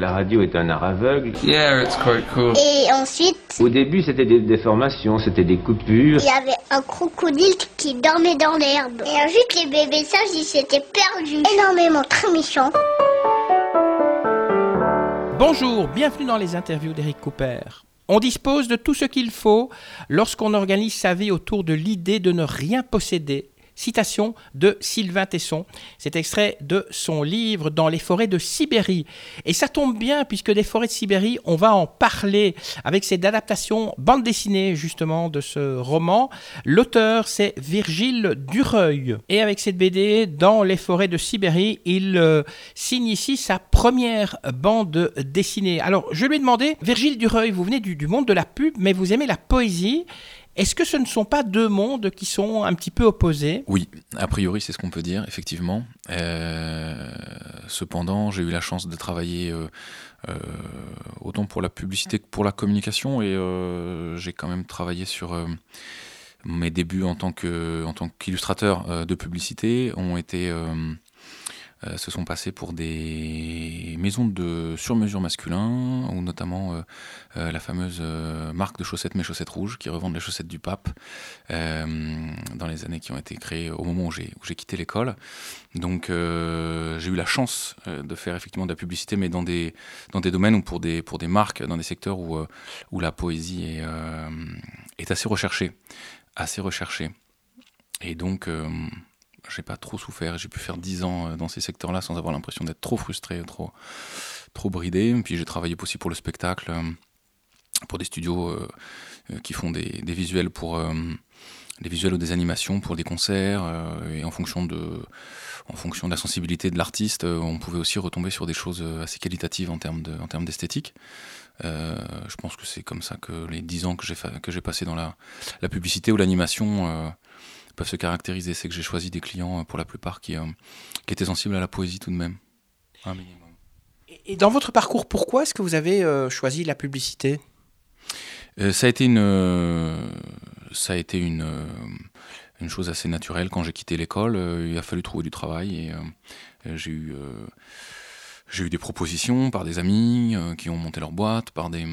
La radio est un art aveugle. Yeah, it's quite cool. Et ensuite, Au début, c'était des déformations, c'était des coupures. il y avait un crocodile qui dormait dans l'herbe. Et ensuite, les bébés sages, ils s'étaient perdus. Énormément, très méchants. Bonjour, bienvenue dans les interviews d'Eric Cooper. On dispose de tout ce qu'il faut lorsqu'on organise sa vie autour de l'idée de ne rien posséder. Citation de Sylvain Tesson. C'est extrait de son livre Dans les forêts de Sibérie. Et ça tombe bien puisque des forêts de Sibérie, on va en parler avec cette adaptation bande dessinée justement de ce roman. L'auteur c'est Virgile Dureuil. Et avec cette BD Dans les forêts de Sibérie, il euh, signe ici sa première bande dessinée. Alors je lui ai demandé, Virgile Dureuil, vous venez du, du monde de la pub, mais vous aimez la poésie. Est-ce que ce ne sont pas deux mondes qui sont un petit peu opposés? Oui, a priori, c'est ce qu'on peut dire, effectivement. Euh, cependant, j'ai eu la chance de travailler euh, euh, autant pour la publicité que pour la communication, et j'ai quand même travaillé sur mes débuts en tant qu'illustrateur de publicité ont été euh, se sont passés pour des maisons de sur-mesure masculin, ou notamment euh, euh, la fameuse marque de chaussettes Mes Chaussettes Rouges, qui revendent les chaussettes du pape, dans les années qui ont été créées au moment où j'ai quitté l'école. Donc j'ai eu la chance de faire effectivement de la publicité, mais dans des, dans des domaines ou pour des, pour des marques, dans des secteurs où, où la poésie est, est assez recherchée. Assez recherchée. Et donc, j'ai pas trop souffert. J'ai pu faire 10 ans euh, dans ces secteurs-là sans avoir l'impression d'être trop frustré, trop, trop bridé. Puis j'ai travaillé aussi pour le spectacle, euh, pour des studios euh, qui font des, des visuels pour des visuels ou des animations pour des concerts. et en fonction de en fonction de la sensibilité de l'artiste, on pouvait aussi retomber sur des choses assez qualitatives en termes de, en termes d'esthétique. Je pense que c'est comme ça que les 10 ans que j'ai que j'ai passé dans la, la publicité ou l'animation peuvent se caractériser. C'est que j'ai choisi des clients euh, pour la plupart qui, euh, qui étaient sensibles à la poésie tout de même. Un minimum. Et dans votre parcours, pourquoi est-ce que vous avez euh, choisi la publicité? Euh, ça a été une, euh, ça a été une, une chose assez naturelle quand j'ai quitté l'école. il a fallu trouver du travail et j'ai eu, j'ai eu des propositions par des amis qui ont monté leur boîte, par des,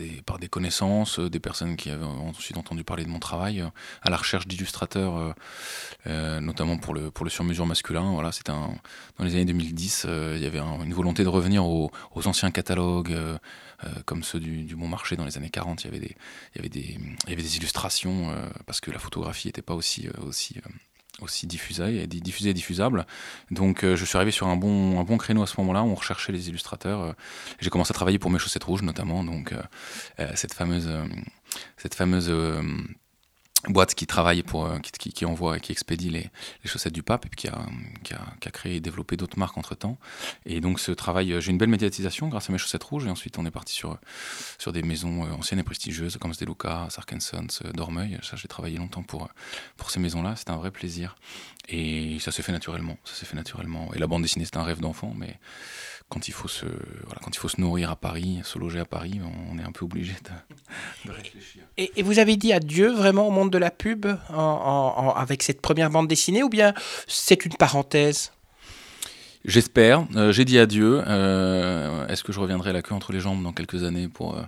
des, par des connaissances, euh, des personnes qui avaient ensuite entendu parler de mon travail, euh, à la recherche d'illustrateurs, euh, notamment pour le, pour le sur-mesure masculin. Voilà, dans les années 2010, euh, il y avait un- une volonté de revenir aux, anciens catalogues, comme ceux du, du Bon Marché dans les années 40. Il y avait des, il y avait des, il y avait des illustrations, parce que la photographie n'était pas aussi, aussi, aussi diffusée, et diffusable. Donc euh, je suis arrivé sur un bon, bon créneau à ce moment-là, on recherchait les illustrateurs. euh, j'ai commencé à travailler pour mes chaussettes rouges notamment, donc euh, cette fameuse, cette fameuse boîte qui travaille pour, euh, qui, qui, envoie et qui expédie les, chaussettes du pape et puis qui a, qui a, créé et développé d'autres marques entre temps. Et donc ce travail, euh, j'ai une belle médiatisation grâce à mes chaussettes rouges et ensuite on est parti sur, sur des maisons euh, anciennes et prestigieuses comme De Luca, Sarkensons, Dormeuil. Ça j'ai travaillé longtemps pour, pour ces maisons-là, c'était un vrai plaisir. Et ça s'est fait naturellement, ça s'est fait naturellement. Et la bande dessinée c'est un rêve d'enfant, mais quand il faut se, quand il faut se nourrir à Paris, se loger à Paris, on est un peu obligé de, de réfléchir. et, et vous avez dit adieu vraiment au monde de la pub avec cette première bande dessinée ou bien c'est une parenthèse? J'espère. Euh, J'ai dit adieu. Euh, Est-ce que je reviendrai la queue entre les jambes dans quelques années pour euh,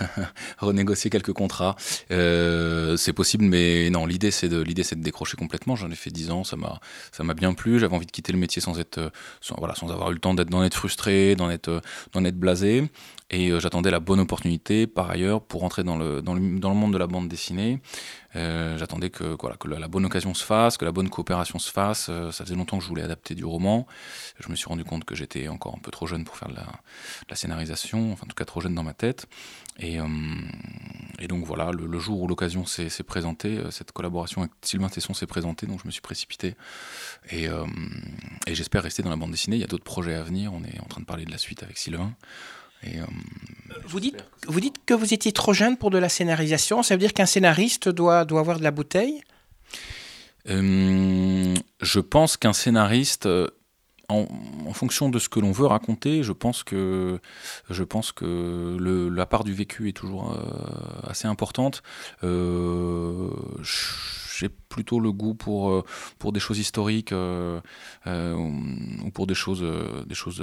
renégocier quelques contrats? C'est possible, mais non. L'idée, c'est de l'idée, c'est de décrocher complètement. J'en ai fait 10 ans. Ça m'a, ça m'a bien plu. J'avais envie de quitter le métier sans être, sans, voilà, sans avoir eu le temps d'être, d'en être frustré, d'en être, d'en être blasé. Et euh, j'attendais la bonne opportunité, par ailleurs, pour entrer dans le, dans le, monde de la bande dessinée. Euh, j'attendais que, voilà, que la, bonne occasion se fasse, que la bonne coopération se fasse. Euh, ça faisait longtemps que je voulais adapter du roman. Je me suis rendu compte que j'étais encore un peu trop jeune pour faire de la, la scénarisation, enfin en tout cas trop jeune dans ma tête. Et, et donc voilà, le, le jour où l'occasion s'est présentée, cette collaboration avec Sylvain Tesson s'est présentée, donc je me suis précipité. Et, et j'espère rester dans la bande dessinée. Il y a d'autres projets à venir. On est en train de parler de la suite avec Sylvain. Et, euh, vous dites, vous dites que vous étiez trop jeune pour de la scénarisation. Ça veut dire qu'un scénariste doit, doit avoir de la bouteille? Euh, je pense qu'un scénariste, euh, en, en fonction de ce que l'on veut raconter, je pense que, je pense que le- la part du vécu est toujours euh, assez importante. Euh, j'ai plutôt le goût pour, pour des choses historiques ou pour des choses, des choses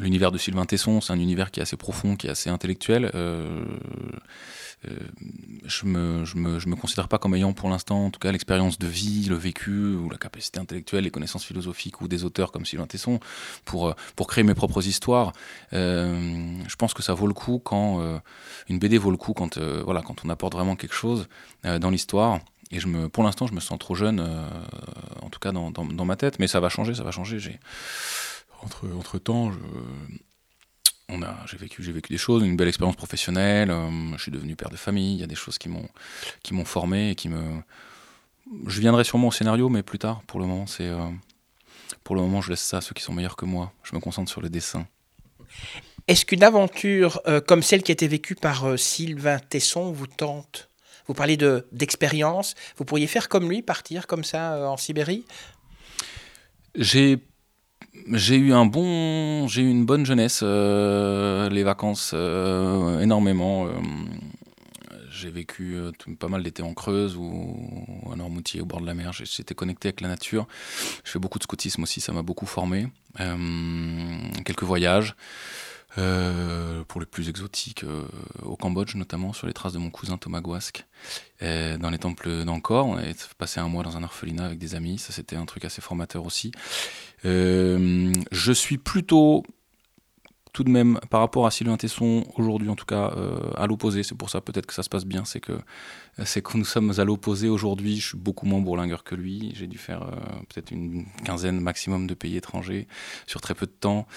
l'univers de Sylvain Tesson, c'est un univers qui est assez profond, qui est assez intellectuel. Euh, je me, je me, je me considère pas comme ayant pour l'instant, en tout cas, l'expérience de vie, le vécu, ou la capacité intellectuelle, les connaissances philosophiques ou des auteurs comme Sylvain Tesson pour, euh, pour créer mes propres histoires. Euh, je pense que ça vaut le coup quand une BD vaut le coup quand, voilà, quand on apporte vraiment quelque chose dans l'histoire. Et je me, pour l'instant, je me sens trop jeune, en tout cas dans, dans, ma tête, mais ça va changer, ça va changer. Entre, entre temps, je, on a, j'ai vécu, j'ai vécu des choses, une belle expérience professionnelle. Euh, je suis devenu père de famille. Il y a des choses qui m'ont, qui m'ont formé et qui me. Je viendrai sûrement au scénario, mais plus tard. Pour le moment, c'est, euh, pour le moment, je laisse ça à ceux qui sont meilleurs que moi. Je me concentre sur le dessin. Est-ce qu'une aventure euh, comme celle qui a été vécue par Sylvain Tesson vous tente? Vous parlez de d'expérience. Vous pourriez faire comme lui, partir comme ça en Sibérie? J'ai j'ai eu un bon, j'ai eu une bonne jeunesse, euh, les vacances euh, énormément. Euh, j'ai vécu pas mal d'été en Creuse ou à Normoutier au bord de la mer. J'étais connecté avec la nature. Je fais beaucoup de scoutisme aussi, ça m'a beaucoup formé. quelques voyages. Pour les plus exotiques, au Cambodge notamment, sur les traces de mon cousin Thomas Guasque, dans les temples d'Angkor. On avait passé un mois dans un orphelinat avec des amis, ça c'était un truc assez formateur aussi. Euh, je suis plutôt tout de même, par rapport à Sylvain Tesson, aujourd'hui en tout cas, euh, à l'opposé. C'est pour ça peut-être que ça se passe bien. C'est que, c'est que nous sommes à l'opposé aujourd'hui. Je suis beaucoup moins bourlingueur que lui. J'ai dû faire euh, peut-être une quinzaine maximum de pays étrangers sur très peu de temps.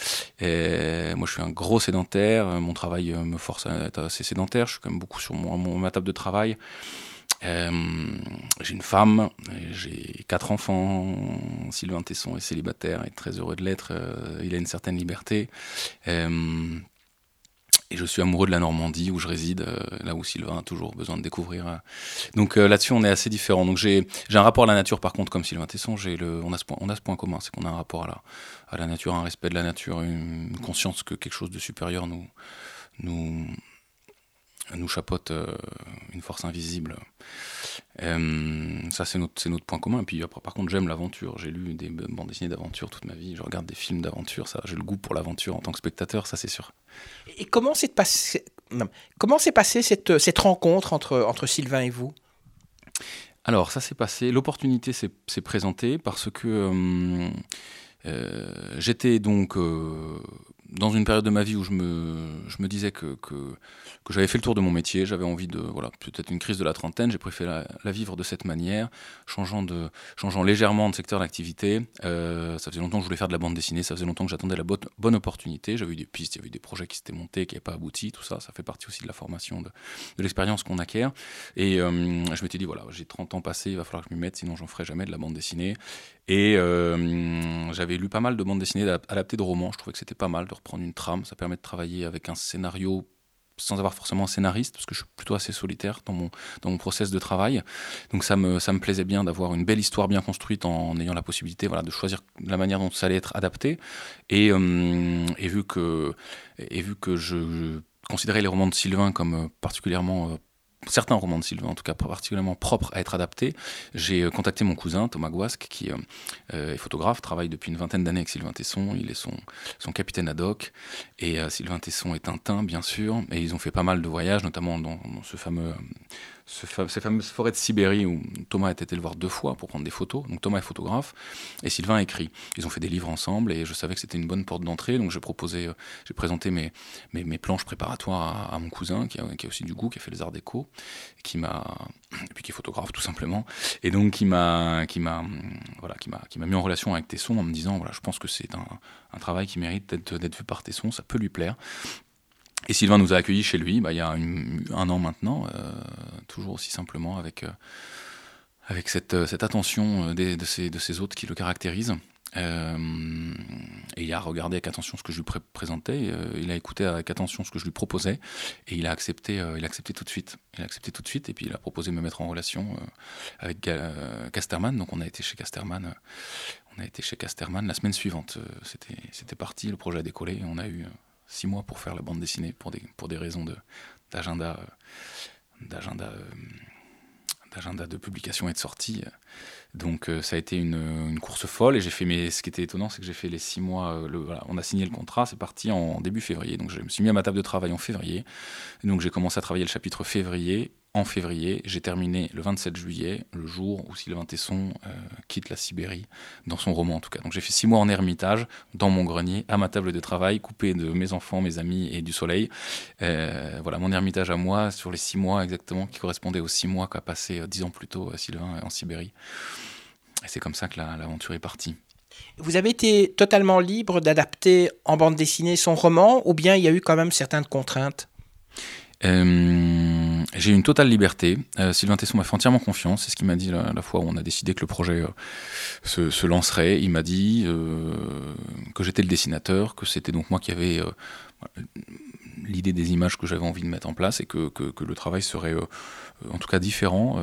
Moi, je suis un gros sédentaire. Mon travail me force à être assez sédentaire. Je suis quand même beaucoup sur mon, ma table de travail. Euh, j'ai une femme, j'ai quatre enfants. Sylvain Tesson est célibataire et très heureux de l'être. Euh, il a une certaine liberté. Euh, et je suis amoureux de la Normandie où je réside, là où Sylvain a toujours besoin de découvrir. Donc là-dessus, on est assez différents. Donc j'ai un rapport à la nature, par contre, comme Sylvain Tesson, on, a ce point, commun, c'est qu'on a un rapport à la, nature, un respect de la nature, une, conscience que quelque chose de supérieur nous, nous chapeaute euh, une force invisible. Euh, ça, c'est notre, notre point commun. Et puis, après, par contre, j'aime l'aventure. J'ai lu des bandes dessinées d'aventure toute ma vie. Je regarde des films d'aventure. Ça, j'ai le goût pour l'aventure en tant que spectateur, ça, c'est sûr. Et comment s'est passé, comment s'est passée cette, cette rencontre entre, entre Sylvain et vous? Alors, ça s'est passé. L'opportunité s'est, présentée parce que euh, j'étais donc dans une période de ma vie où je me, disais que, j'avais fait le tour de mon métier, j'avais envie de, voilà, peut-être une crise de la trentaine, j'ai préféré la, vivre de cette manière, changeant, légèrement de secteur d'activité. Euh, ça faisait longtemps que je voulais faire de la bande dessinée, ça faisait longtemps que j'attendais la bonne, opportunité. J'avais eu des pistes, il y avait eu des projets qui s'étaient montés, qui n'avaient pas abouti, tout ça, ça fait partie aussi de la formation, de, de l'expérience qu'on acquiert. Et euh, je m'étais dit, voilà, j'ai 30 ans passés, il va falloir que je m'y mette, sinon j'en ferai jamais de la bande dessinée. Et euh, j'avais lu pas mal de bandes dessinées adaptées de romans. Je trouvais que c'était pas mal de reprendre une trame. Ça permet de travailler avec un scénario sans avoir forcément un scénariste, parce que je suis plutôt assez solitaire dans mon, dans mon process de travail. Donc ça me, ça me plaisait bien d'avoir une belle histoire bien construite en, ayant la possibilité voilà, de choisir la manière dont ça allait être adapté. Et, euh, et vu, que, et vu que je, je, considérais les romans de Sylvain comme particulièrement certains romans de Sylvain, en tout cas particulièrement propres à être adaptés. J'ai euh, contacté mon cousin Thomas Guasque, qui euh, euh, est photographe, travaille depuis une vingtaine d'années avec Sylvain Tesson. Il est son, son capitaine ad hoc. Et Sylvain Tesson est Tintin, bien sûr. Et ils ont fait pas mal de voyages, notamment dans ce fameux ces fameuses forêts de Sibérie où Thomas a été le voir deux fois pour prendre des photos. Donc Thomas est photographe et Sylvain écrit. Ils ont fait des livres ensemble et je savais que c'était une bonne porte d'entrée. Donc j'ai proposé, euh, j'ai présenté mes, mes, planches préparatoires à, mon cousin qui a, qui a, aussi du goût, qui a fait les arts déco, qui m'a et puis qui est photographe tout simplement. Et donc qui m'a qui m'a voilà qui qui mis en relation avec Tesson en me disant voilà je pense que c'est un, un travail qui mérite d'être vu par Tesson, ça peut lui plaire. Et Sylvain nous a accueillis chez lui bah, il y a un an maintenant, euh, toujours aussi simplement avec, euh, avec cette, euh, cette attention des, de, ces, de ces hôtes qui le caractérisent. et il a regardé avec attention ce que je lui présentais, il a écouté avec attention ce que je lui proposais, et il a accepté, il a accepté tout de suite. Il a accepté tout de suite, et puis il a proposé de me mettre en relation avec Casterman. Donc on a été chez Casterman, on a été chez Casterman la semaine suivante. C'était, c'était parti, le projet a décollé, et on a eu six mois pour faire la bande dessinée pour des, pour des raisons d'agenda, d'agenda, d'agenda de publication et de sortie. Donc ça a été une, course folle et j'ai fait mes. Ce qui était étonnant, c'est que j'ai fait les six mois. Le, on a signé le contrat, c'est parti en début février. Donc je me suis mis à ma table de travail en février. donc j'ai commencé à travailler le chapitre février en février. J'ai terminé le 27 juillet, le jour où Sylvain Tesson euh, quitte la Sibérie, dans son roman en tout cas. Donc j'ai fait six mois en ermitage, dans mon grenier, à ma table de travail, coupé de mes enfants, mes amis et du soleil. Euh, voilà, mon ermitage à moi, sur les six mois exactement, qui correspondait aux six mois qu'a passé euh, dix ans plus tôt Sylvain en Sibérie. Et c'est comme ça que l'aventure est partie. Vous avez été totalement libre d'adapter en bande dessinée son roman, ou bien il y a eu quand même certaines contraintes? Euh, j'ai une totale liberté. Euh, Sylvain Tesson m'a fait entièrement confiance. C'est ce qu'il m'a dit la, fois où on a décidé que le projet euh, se, lancerait. Il m'a dit que j'étais le dessinateur, que c'était donc moi qui avais l'idée des images que j'avais envie de mettre en place et que, le travail serait en tout cas différent,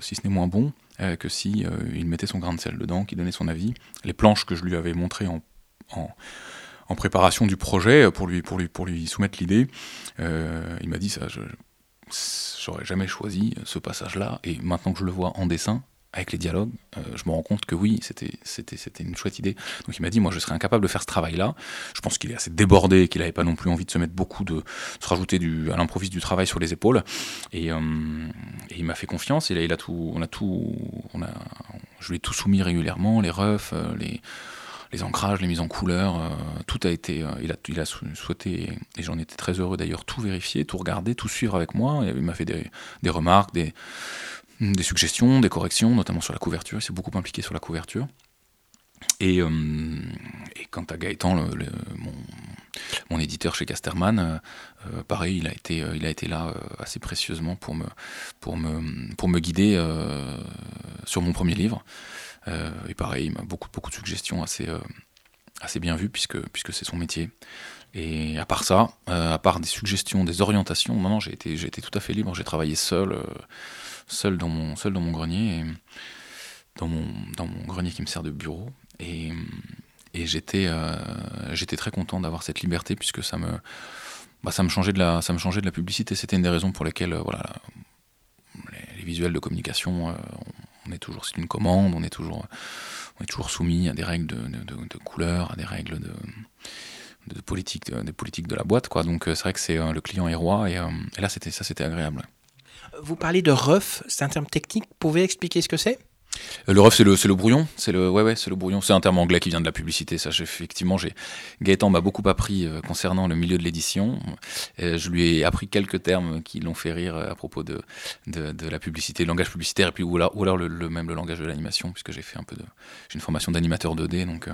si ce n'est moins bon, que si il mettait son grain de sel dedans, qu'il donnait son avis. Les planches que je lui avais montrées en en préparation du projet pour lui, pour lui, pour lui soumettre l'idée. Euh, il m'a dit ça, j'aurais jamais choisi ce passage-là, et maintenant que je le vois en dessin, avec les dialogues, euh, je me rends compte que oui, c'était, une chouette idée. Donc il m'a dit, moi je serais incapable de faire ce travail-là. Je pense qu'il est assez débordé, qu'il n'avait pas non plus envie de se mettre beaucoup de, se rajouter du, à l'improviste du travail sur les épaules. Et, euh, il m'a fait confiance. Et là, il a tout, on a tout, on a, je lui ai tout soumis régulièrement, les refs, les les ancrages, les mises en couleur, euh, tout a été, euh, il, a, souhaité, et j'en étais très heureux d'ailleurs, tout vérifier, tout regarder, tout suivre avec moi. Il m'a fait des, remarques, des, suggestions, des corrections, notamment sur la couverture. Il s'est beaucoup impliqué sur la couverture. Et, euh, quant à Gaëtan, mon, éditeur chez Casterman, pareil, il a été, il a été là assez précieusement pour me, pour me, pour me guider sur mon premier livre. Euh, et pareil, il m'a beaucoup, de suggestions assez, euh, assez bien vues, puisque, puisque c'est son métier. Et à part ça, euh, à part des suggestions, des orientations, maintenant j'ai été, été tout à fait libre. J'ai travaillé seul, seul, dans mon, seul dans mon grenier, dans, mon, dans mon grenier qui me sert de bureau. Et, et j'étais, j'étais très content d'avoir cette liberté puisque ça me, bah, ça me changeait de la, ça me changeait de la publicité. C'était une des raisons pour lesquelles, voilà, les, les, visuels de communication on est toujours, c'est une commande, on est toujours, on est toujours soumis à des règles de, de, couleur, à des règles de, politique, de la boîte, quoi. Donc euh, c'est vrai que c'est euh, le client est roi, et, euh, et là c'était ça, c'était agréable. Vous parlez de RUF, c'est un terme technique. Pouvez expliquer ce que c'est? Le ref, c'est le, le brouillon. C'est le, ouais, ouais, le brouillon. C'est un terme anglais qui vient de la publicité. Ça, effectivement, Gaëtan m'a beaucoup appris euh, concernant le milieu de l'édition. Euh, je lui ai appris quelques termes qui l'ont fait rire à propos de, de, la publicité, le langage publicitaire, et puis ou alors, le, même le langage de l'animation, puisque j'ai fait un peu j'ai une formation d'animateur 2D. Donc,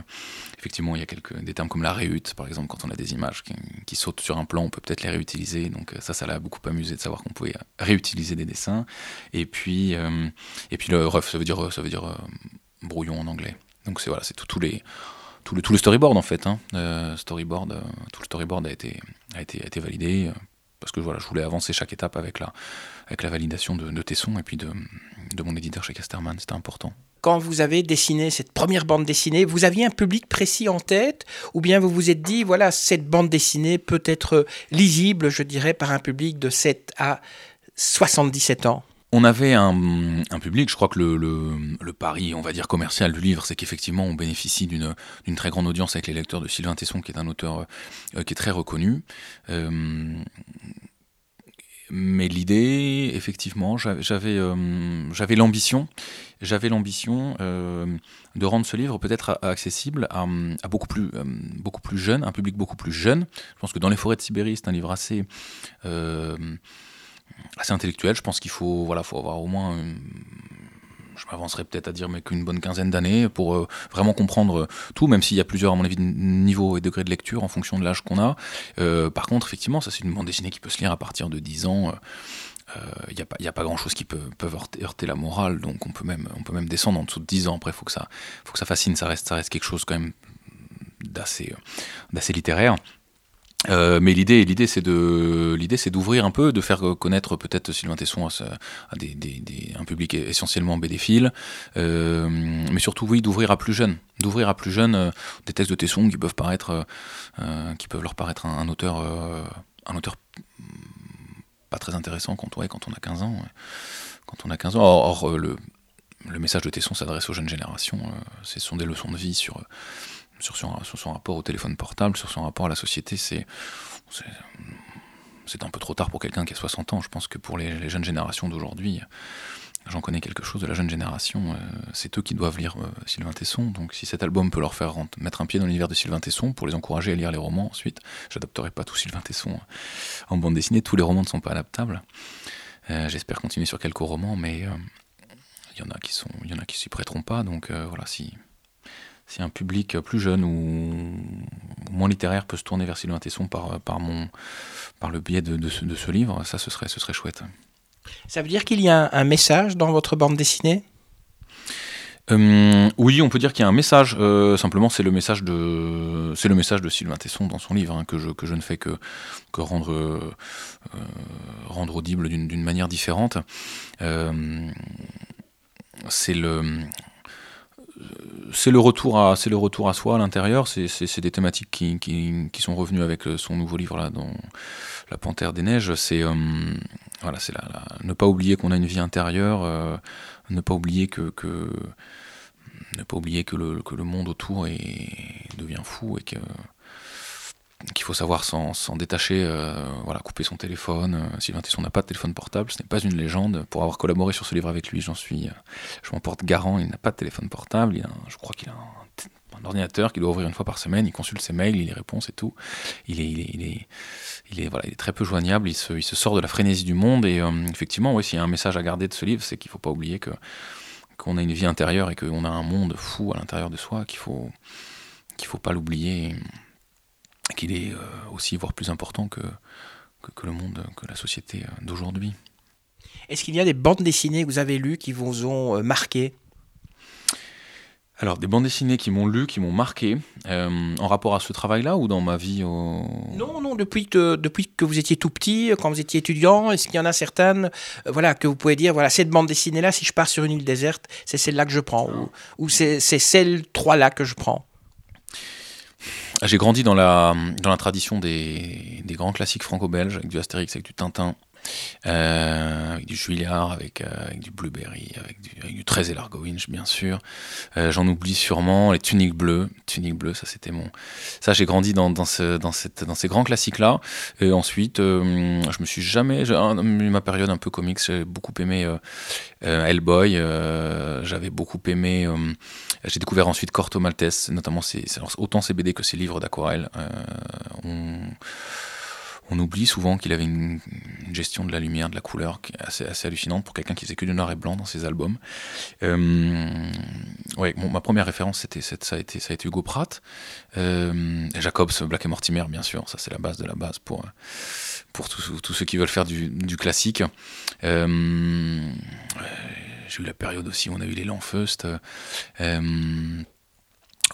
effectivement, il y a quelques des termes comme la réhute, par exemple, quand on a des images qui, sautent sur un plan, on peut peut-être les réutiliser. Donc, ça, ça l'a beaucoup amusé de savoir qu'on pouvait réutiliser des dessins. Et puis, et puis le ref, ça veut dire ça veut dire euh, brouillon en anglais. Donc c'est voilà, c'est tout, le, tout le storyboard en fait. Hein. Euh, storyboard, euh, tout le storyboard a été, a été, validé parce que voilà, je voulais avancer chaque étape avec la, validation de, de Tesson et puis de, de mon éditeur chez Casterman, c'était important. Quand vous avez dessiné cette première bande dessinée, vous aviez un public précis en tête? Ou bien vous vous êtes dit, voilà, cette bande dessinée peut être lisible, je dirais, par un public de 7 à 77 ans? On avait un, public, je crois que le, pari, on va dire, commercial du livre, c'est qu'effectivement, on bénéficie d'une très grande audience avec les lecteurs de Sylvain Tesson, qui est un auteur euh, qui est très reconnu. Euh, mais l'idée, effectivement, j'avais euh, l'ambition, j'avais l'ambition de rendre ce livre peut-être accessible à, beaucoup plus beaucoup plus jeune, un public beaucoup plus jeune. Je pense que dans les forêts de Sibérie, c'est un livre assez assez intellectuel. Je pense qu'il faut, voilà, faut avoir au moins, je m'avancerai peut-être à dire, mais qu'une bonne quinzaine d'années pour euh, vraiment comprendre tout, même s'il y a plusieurs, à mon avis, niveaux et degrés de lecture en fonction de l'âge qu'on a. Euh, par contre, effectivement, ça c'est une bande dessinée qui peut se lire à partir de 10 ans. Il euh, n'y a, a, pas grand chose qui peut, peut heurter, la morale, donc on peut même, on peut même descendre en dessous de 10 ans. Après, il faut, que ça, faut que ça fascine, ça reste, ça reste quelque chose quand même d'assez littéraire. Euh, mais l'idée, l'idée, c'est de, l'idée, c'est d'ouvrir un peu, de faire connaître peut-être Sylvain Tesson à, un public essentiellement bédéphile, euh, mais surtout, oui, d'ouvrir à plus jeunes, d'ouvrir à plus jeunes euh, des textes de Tesson qui peuvent paraître, euh, qui peuvent leur paraître un, auteur, un auteur pas très intéressant quand, ouais, quand on a 15 ans. Quand on a 15 ans, or, le le message de Tesson s'adresse aux jeunes générations. ce sont des leçons de vie sur, sur, son, rapport au téléphone portable, sur son rapport à la société. C'est c'est un peu trop tard pour quelqu'un qui a 60 ans. Je pense que pour les, jeunes générations d'aujourd'hui, j'en connais quelque chose de la jeune génération, euh, c'est eux qui doivent lire euh, Sylvain Tesson. Donc si cet album peut leur faire mettre un pied dans l'univers de Sylvain Tesson, pour les encourager à lire les romans ensuite, j'adapterai pas tout Sylvain Tesson en bande dessinée, tous les romans ne sont pas adaptables. Euh, j'espère continuer sur quelques romans, mais il y en a qui sont, il y en a qui s'y prêteront pas. Donc voilà, si si un public plus jeune ou moins littéraire peut se tourner vers Sylvain Tesson par, par, mon, par le biais de, de, ce, livre, ça ce serait, ce serait chouette. Ça veut dire qu'il y a un, message dans votre bande dessinée? Euh, oui, on peut dire qu'il y a un message. Euh, simplement, c'est le message de, c'est le message de Sylvain Tesson dans son livre hein, que je que je ne fais que que rendre euh, rendre audible d'une manière différente. c'est le c'est le retour à c'est le retour à soi à l'intérieur. C'est des thématiques qui, qui, sont revenues avec euh, son nouveau livre là, dans La Panthère des neiges. C'est euh, voilà, c'est ne pas oublier qu'on a une vie intérieure, euh, ne pas oublier que, que ne pas oublier que le, que le monde autour est, devient fou et que qu'il faut savoir s'en détacher, euh, voilà, couper son téléphone. Euh, Sylvain Tesson n'a pas de téléphone portable, ce n'est pas une légende. Pour avoir collaboré sur ce livre avec lui, j'en suis, euh, je m'en porte garant. Il n'a pas de téléphone portable. Il a je crois qu'il a un, ordinateur qu'il doit ouvrir une fois par semaine. Il consulte ses mails, il les répond, c'est tout. Il est, il est, il est, il est, voilà, il est très peu joignable. Il se, il se sort de la frénésie du monde. Et effectivement, oui, s'il y a un message à garder de ce livre, c'est qu'il ne faut pas oublier que qu'on a une vie intérieure et qu'on a un monde fou à l'intérieur de soi, qu'il faut qu'il faut pas l'oublier qu'il est euh, aussi, voire plus important que, que, le monde, que la société euh, d'aujourd'hui. Est-ce qu'il y a des bandes dessinées que vous avez lues qui vous ont euh, marqué? Alors, des bandes dessinées qui m'ont lu, qui m'ont marqué, en rapport à ce travail-là ou dans ma vie au... Non, non, depuis que, depuis que vous étiez tout petit, quand vous étiez étudiant, est-ce qu'il y en a certaines voilà, que vous pouvez dire, voilà, cette bande dessinée-là, si je pars sur une île déserte, c'est celle-là que je prends, ou, ou c'est celle trois-là que je prends? J'ai grandi dans la, dans la tradition des, des grands classiques franco-belges, avec du Astérix, avec du Tintin, euh, avec du Juillard, avec, euh, avec, du Blueberry, avec du, avec du 13 et Largo Winch, bien sûr. Euh, J'en oublie sûrement les tuniques bleues. Tuniques bleues, ça c'était mon. Ça, j'ai grandi dans, dans, ce, dans, cette, dans ces grands classiques-là. Et ensuite, je me suis jamais. Ma période un peu comics, j'ai beaucoup aimé Hellboy. J'avais beaucoup aimé. j'ai découvert ensuite Corto Maltese, notamment ses, autant ses BD que ses livres d'aquarelle. On on oublie souvent qu'il avait une, gestion de la lumière, de la couleur assez, assez hallucinante pour quelqu'un qui faisait que du noir et blanc dans ses albums. Euh, ma première référence, c'était, ça, a été, Hugo Pratt. Euh, Jacobs, Black et Mortimer, bien sûr, ça c'est la base de la base pour, pour tous ceux qui veulent faire du, classique. Euh, j'ai eu la période aussi où on a eu les Lanfeust.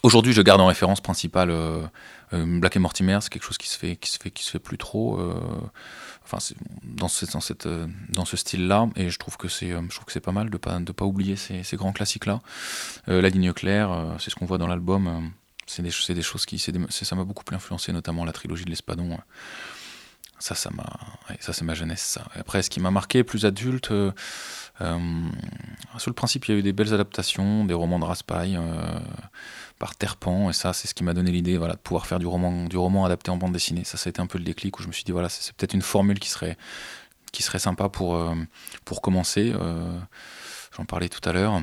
Aujourd'hui, je garde en référence principale euh, Black et Mortimer, c'est quelque chose qui se fait, qui se fait, qui se fait plus trop. Euh, enfin, dans, ce, dans, cette, euh, dans ce style-là, et je trouve que c'est, je trouve que c'est pas mal de pas, de pas oublier ces, grands classiques-là. la ligne claire, c'est ce qu'on voit dans l'album. c'est des, des, choses qui, ça m'a beaucoup influencé, notamment la trilogie de l'Espadon. Ça, ça m'a, ça c'est ma jeunesse. Après, ce qui m'a marqué plus adulte, euh, sur le principe, il y a eu des belles adaptations, des romans de Raspail par Terpan, et ça, c'est ce qui m'a donné l'idée voilà, de pouvoir faire du roman, du roman adapté en bande dessinée. Ça, ça a été un peu le déclic où je me suis dit, voilà, c'est peut-être une formule qui serait, qui serait sympa pour, euh, pour commencer. Euh, j'en parlais tout à l'heure.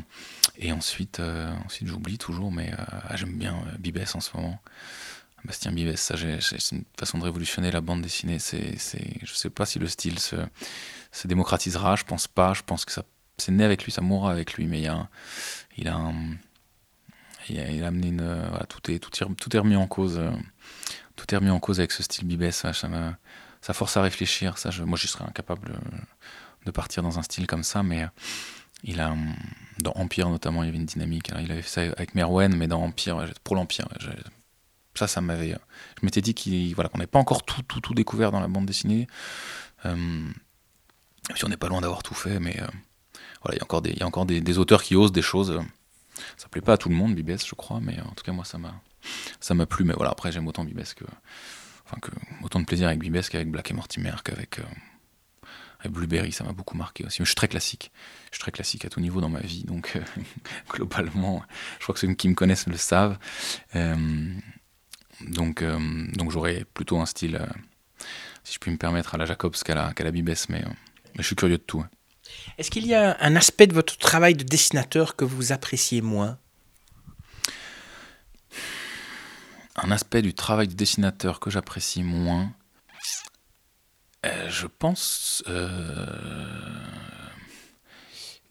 Et ensuite, euh, ensuite j'oublie toujours, mais ah, j'aime bien Bibès en ce moment. Bastien Bibès, ça, c'est une façon de révolutionner la bande dessinée. C'est, je sais pas si le style se, se démocratisera, je pense pas. Je pense que ça, c'est né avec lui, ça mourra avec lui, mais il, a il a un il a, amené une, euh, tout est tout tout est remis en cause. Euh, tout est remis en cause avec ce style Bibès. Ça, ça, force à réfléchir. Ça, je, moi, je serais incapable euh, de partir dans un style comme ça, mais il a dans Empire notamment, il y avait une dynamique. il avait fait ça avec Merwen, mais dans Empire, pour l'Empire, ça, ça m'avait. Je m'étais dit qu'on voilà, n'avait pas encore tout, tout, tout découvert dans la bande dessinée. Euh, si on n'est pas loin d'avoir tout fait, mais voilà, il y a encore des, il y a encore des, auteurs qui osent des choses. Ça plaît pas à tout le monde, Bibès, je crois, mais en tout cas, moi, ça m'a, ça m'a plu. Mais voilà, après, j'aime autant Bibès que, autant de plaisir avec Bibès qu'avec Black et Mortimer, qu'avec, euh, Blueberry, ça m'a beaucoup marqué aussi. Mais je suis très classique. Je suis très classique à tout niveau dans ma vie. Donc, globalement, je crois que ceux qui me connaissent le savent. donc, donc j'aurais plutôt un style, si je puis me permettre, à la Jacobs qu'à la, la Bibès. Mais, mais, je suis curieux de tout. Est-ce qu'il y a un aspect de votre travail de dessinateur que vous appréciez moins? Un aspect du travail de dessinateur que j'apprécie moins? Euh, Je pense... Euh,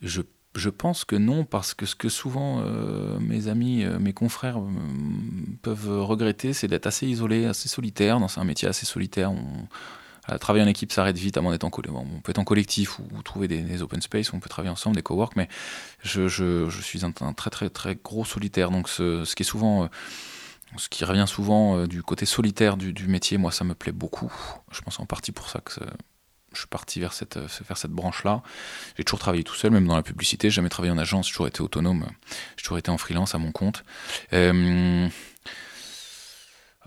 je, pense que non, parce que ce que souvent euh, mes amis, mes confrères peuvent regretter, c'est d'être assez isolé, assez solitaire, dans un métier assez solitaire. Travailler en équipe s'arrête vite, en collectif. on peut être en collectif ou, trouver des, open space, on peut travailler ensemble, des cowork, mais je, suis un, très très très gros solitaire. Donc ce, euh, qui revient souvent euh, du côté solitaire du, métier, moi ça me plaît beaucoup. Je pense en partie pour ça que je suis parti vers cette, vers cette branche-là. J'ai toujours travaillé tout seul, même dans la publicité. J'ai jamais travaillé en agence, j'ai toujours été autonome. J'ai toujours été en freelance à mon compte. Euh,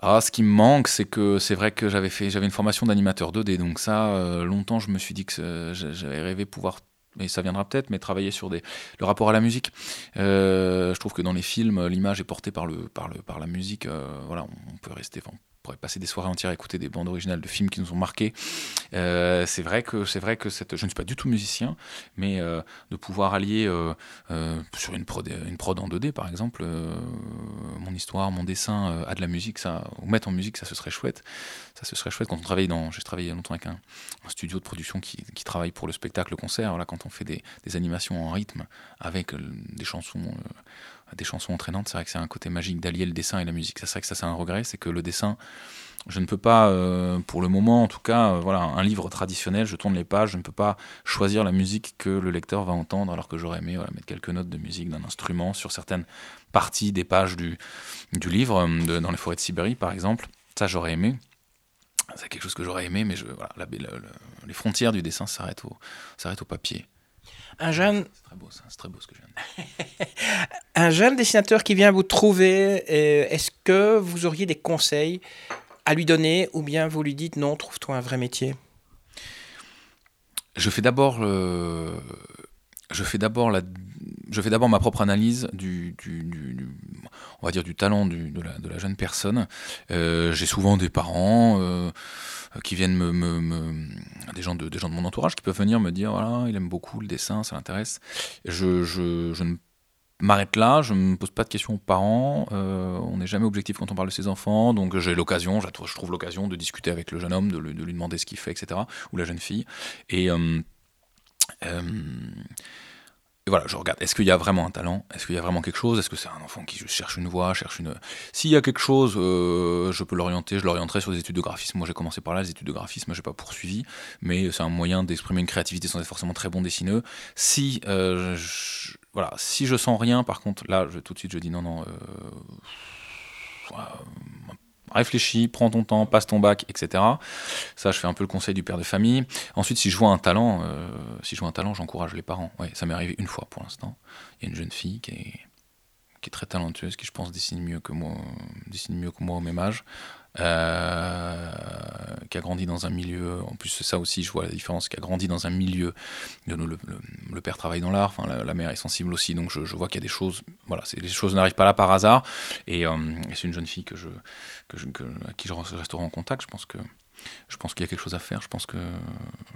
ah, ce qui me manque, c'est que c'est vrai que j'avais fait, j'avais une formation d'animateur 2D, donc ça, euh, longtemps, je me suis dit que j'avais rêvé pouvoir mais ça viendra peut-être, mais travailler sur des, le rapport à la musique. Euh, je trouve que dans les films, l'image est portée par, le, par, le, par la musique. Euh, voilà, on peut rester, pourrait passer des soirées entières à écouter des bandes originales de films qui nous ont marqués. Euh, c'est vrai que c'est vrai que cette, je ne suis pas du tout musicien, mais euh, de pouvoir allier euh, sur une prod, une prod en 2D par exemple, mon histoire, mon dessin à de la musique, ça, ou mettre en musique, ça ce serait chouette. Ça ce serait chouette quand on travaille dans, j'ai travaillé longtemps avec un, studio de production qui, travaille pour le spectacle, le concert. Là, quand on fait des animations en rythme avec des chansons des chansons entraînantes, c'est vrai que c'est un côté magique d'allier le dessin et la musique. C'est vrai que ça, c'est un regret, c'est que le dessin, je ne peux pas, euh, pour le moment en tout cas, euh, voilà, un livre traditionnel, je tourne les pages, je ne peux pas choisir la musique que le lecteur va entendre, alors que j'aurais aimé mettre quelques notes de musique d'un instrument sur certaines parties des pages du, livre, euh, dans les forêts de Sibérie par exemple. Ça, j'aurais aimé. C'est quelque chose que j'aurais aimé, mais je, voilà, les frontières du dessin s'arrêtent au papier. Un jeune. C'est très beau, c'est très beau ce que je viens de dire. un jeune dessinateur qui vient vous trouver, euh, est-ce que vous auriez des conseils à lui donner ou bien vous lui dites non, trouve-toi un vrai métier? Je fais d'abord je fais d'abord la je fais d'abord ma propre analyse du, on va dire du talent de, la, jeune personne. Euh, j'ai souvent des parents euh, qui viennent me, des gens de mon entourage qui peuvent venir me dire voilà il aime beaucoup le dessin, ça l'intéresse. Je, ne m'arrête là, je ne me pose pas de questions aux parents, euh, on n'est jamais objectif quand on parle de ses enfants, donc j'ai l'occasion, je trouve l'occasion de discuter avec le jeune homme, de, lui demander ce qu'il fait, etc., ou la jeune fille. Et, euh, voilà, je regarde, est-ce qu'il y a vraiment un talent? Est-ce qu'il y a vraiment quelque chose? Est-ce que c'est un enfant qui cherche une voie, cherche une... S'il y a quelque chose, je peux l'orienter, je l'orienterai sur des études de graphisme. Moi j'ai commencé par là, les études de graphisme, j'ai pas poursuivi, mais c'est un moyen d'exprimer une créativité sans être forcément très bon dessineux. Si je voilà, si je sens rien, par contre, là, tout de suite, je dis non, non, euh, réfléchis, prends ton temps, passe ton bac, etc. Ça, je fais un peu le conseil du père de famille. Ensuite, si je vois un talent, euh, si je vois un talent, j'encourage les parents. Ouais, ça m'est arrivé une fois pour l'instant. Il y a une jeune fille qui est, très talentueuse, qui je pense dessine mieux que moi, dessine mieux que moi au même âge. Euh, qui a grandi dans un milieu, en plus ça aussi je vois la différence, qui a grandi dans un milieu, le, père travaille dans l'art, enfin, la, mère est sensible aussi, donc je, vois qu'il y a des choses, voilà, les choses n'arrivent pas là par hasard, et, euh, c'est une jeune fille que je, à qui je resterai en contact, je pense que je pense qu'il y a quelque chose à faire. Je pense que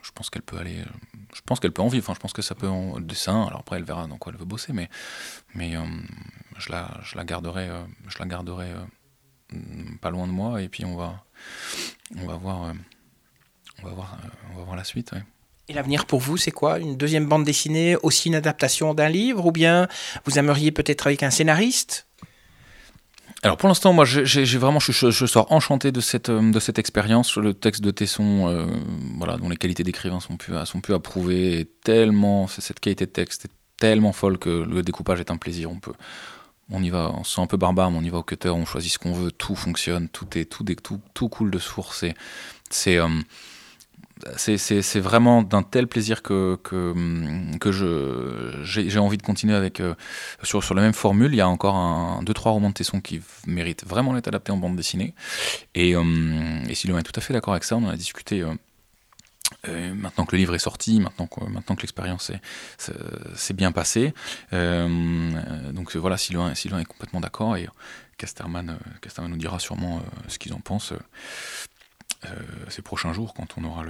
je pense qu'elle peut aller. Je pense qu'elle peut en vivre. Enfin, je pense que ça peut en dessin. Alors après, elle verra dans quoi elle veut bosser, mais mais euh, je la je la garderai. je la garderai pas loin de moi, et puis on va, on va voir, euh, on va voir, euh, on va voir la suite. Et l'avenir pour vous, c'est quoi? Une deuxième bande dessinée, aussi une adaptation d'un livre, ou bien vous aimeriez peut-être avec un scénariste? Alors pour l'instant, moi, j'ai vraiment, je, je, sors enchanté de cette euh, de cette expérience. Le texte de Tesson, voilà, dont les qualités d'écrivain sont plus sont plus approuvées, et tellement cette qualité de texte est tellement folle que le découpage est un plaisir. On peut on y va, on se sent un peu barbare, mais on y va au cutter, on choisit ce qu'on veut, tout fonctionne, tout est tout, tout, tout coule de source. Euh, c'est c'est vraiment d'un tel plaisir que, j'ai envie de continuer avec euh, sur, la même formule. Il y a encore un, deux trois romans de Tesson qui méritent vraiment d'être adaptés en bande dessinée. Et, euh, et est tout à fait d'accord avec ça. On en a discuté euh, maintenant que le livre est sorti, maintenant que, l'expérience s'est bien passée. Euh, donc voilà, Sylvain, est complètement d'accord et Casterman, Casterman nous dira sûrement ce qu'ils en pensent. ces prochains jours, quand on aura,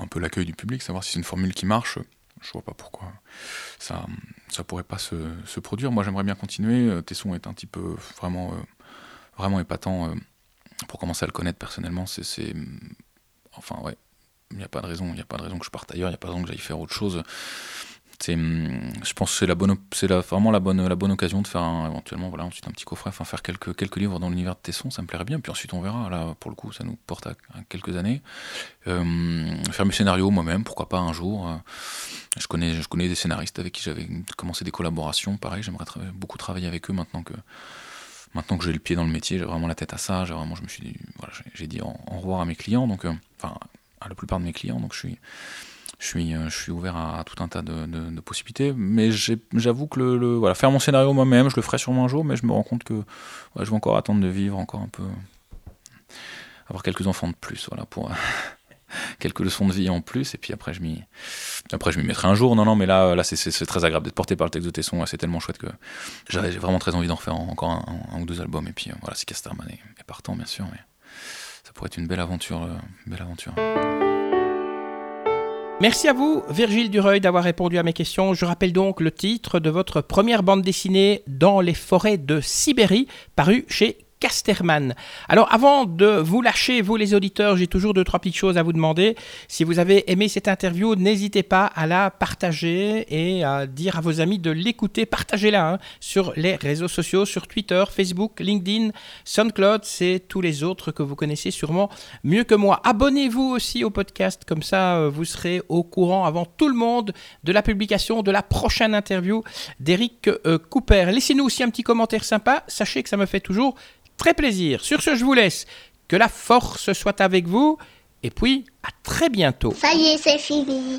un peu l'accueil du public, savoir si c'est une formule qui marche, je vois pas pourquoi ça ça pourrait pas se, produire. Moi j'aimerais bien continuer. Tesson est un petit peu vraiment vraiment épatant pour commencer à le connaître personnellement. C'est enfin ouais, il n'y a pas de raison, il n'y a pas de raison que je parte ailleurs, il n'y a pas de raison que j'aille faire autre chose. C'est, hum, je pense que c'est la bonne, c'est vraiment la bonne, la bonne occasion de faire éventuellement, voilà, ensuite un petit coffret, enfin faire quelques, quelques livres dans l'univers de Tesson, ça me plairait bien. Puis ensuite on verra. Là, pour le coup, ça nous porte à, quelques années. Euh, faire mes scénarios moi-même, pourquoi pas un jour. Euh, je connais, je connais des scénaristes avec qui j'avais commencé des collaborations. Pareil, j'aimerais beaucoup travailler avec eux maintenant que maintenant que j'ai le pied dans le métier, j'ai vraiment la tête à ça. J'ai vraiment, je me suis dit, voilà, j'ai dit au revoir à mes clients, donc, euh, à la plupart de mes clients, donc je suis, je suis, euh, je suis ouvert à, tout un tas de, possibilités. Mais j'avoue que le, voilà, faire mon scénario moi-même, je le ferai sûrement un jour, mais je me rends compte que je vais encore attendre de vivre encore un peu, avoir quelques enfants de plus, voilà, pour quelques leçons de vie en plus, et puis après je m'y, après je m'y mettrai un jour. Non, non, mais là, là, c'est très agréable d'être porté par le texte de Tesson. C'est tellement chouette que j'ai vraiment très envie d'en refaire encore un, ou deux albums. Et puis euh, voilà, si Casterman est, est, partant, bien sûr, mais ça pourrait être une belle aventure, euh, belle aventure. Merci à vous, Virgile Dureuil, d'avoir répondu à mes questions. Je rappelle donc le titre de votre première bande dessinée Dans les forêts de Sibérie, paru chez Casterman. Alors avant de vous lâcher, vous les auditeurs, j'ai toujours deux, trois petites choses à vous demander. Si vous avez aimé cette interview, n'hésitez pas à la partager et à dire à vos amis de l'écouter. Partagez-la hein, sur les réseaux sociaux, sur Twitter, Facebook, LinkedIn, SoundCloud, c'est tous les autres que vous connaissez sûrement mieux que moi. Abonnez-vous aussi au podcast, comme ça euh, vous serez au courant avant tout le monde de la publication de la prochaine interview d'Eric euh, Cooper. Laissez-nous aussi un petit commentaire sympa, sachez que ça me fait toujours très plaisir. Sur ce, je vous laisse. Que la force soit avec vous. Et puis, à très bientôt. Ça y est, c'est fini.